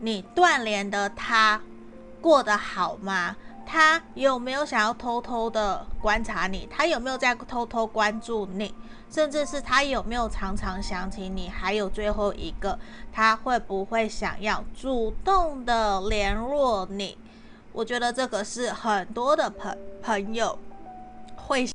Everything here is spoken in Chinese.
你断联的他过得好吗？他有没有想要偷偷的观察你？他有没有在偷偷关注你？甚至是他有没有常常想起你？还有最后一个他会不会想要主动的联络你？我觉得这个是很多的朋朋友会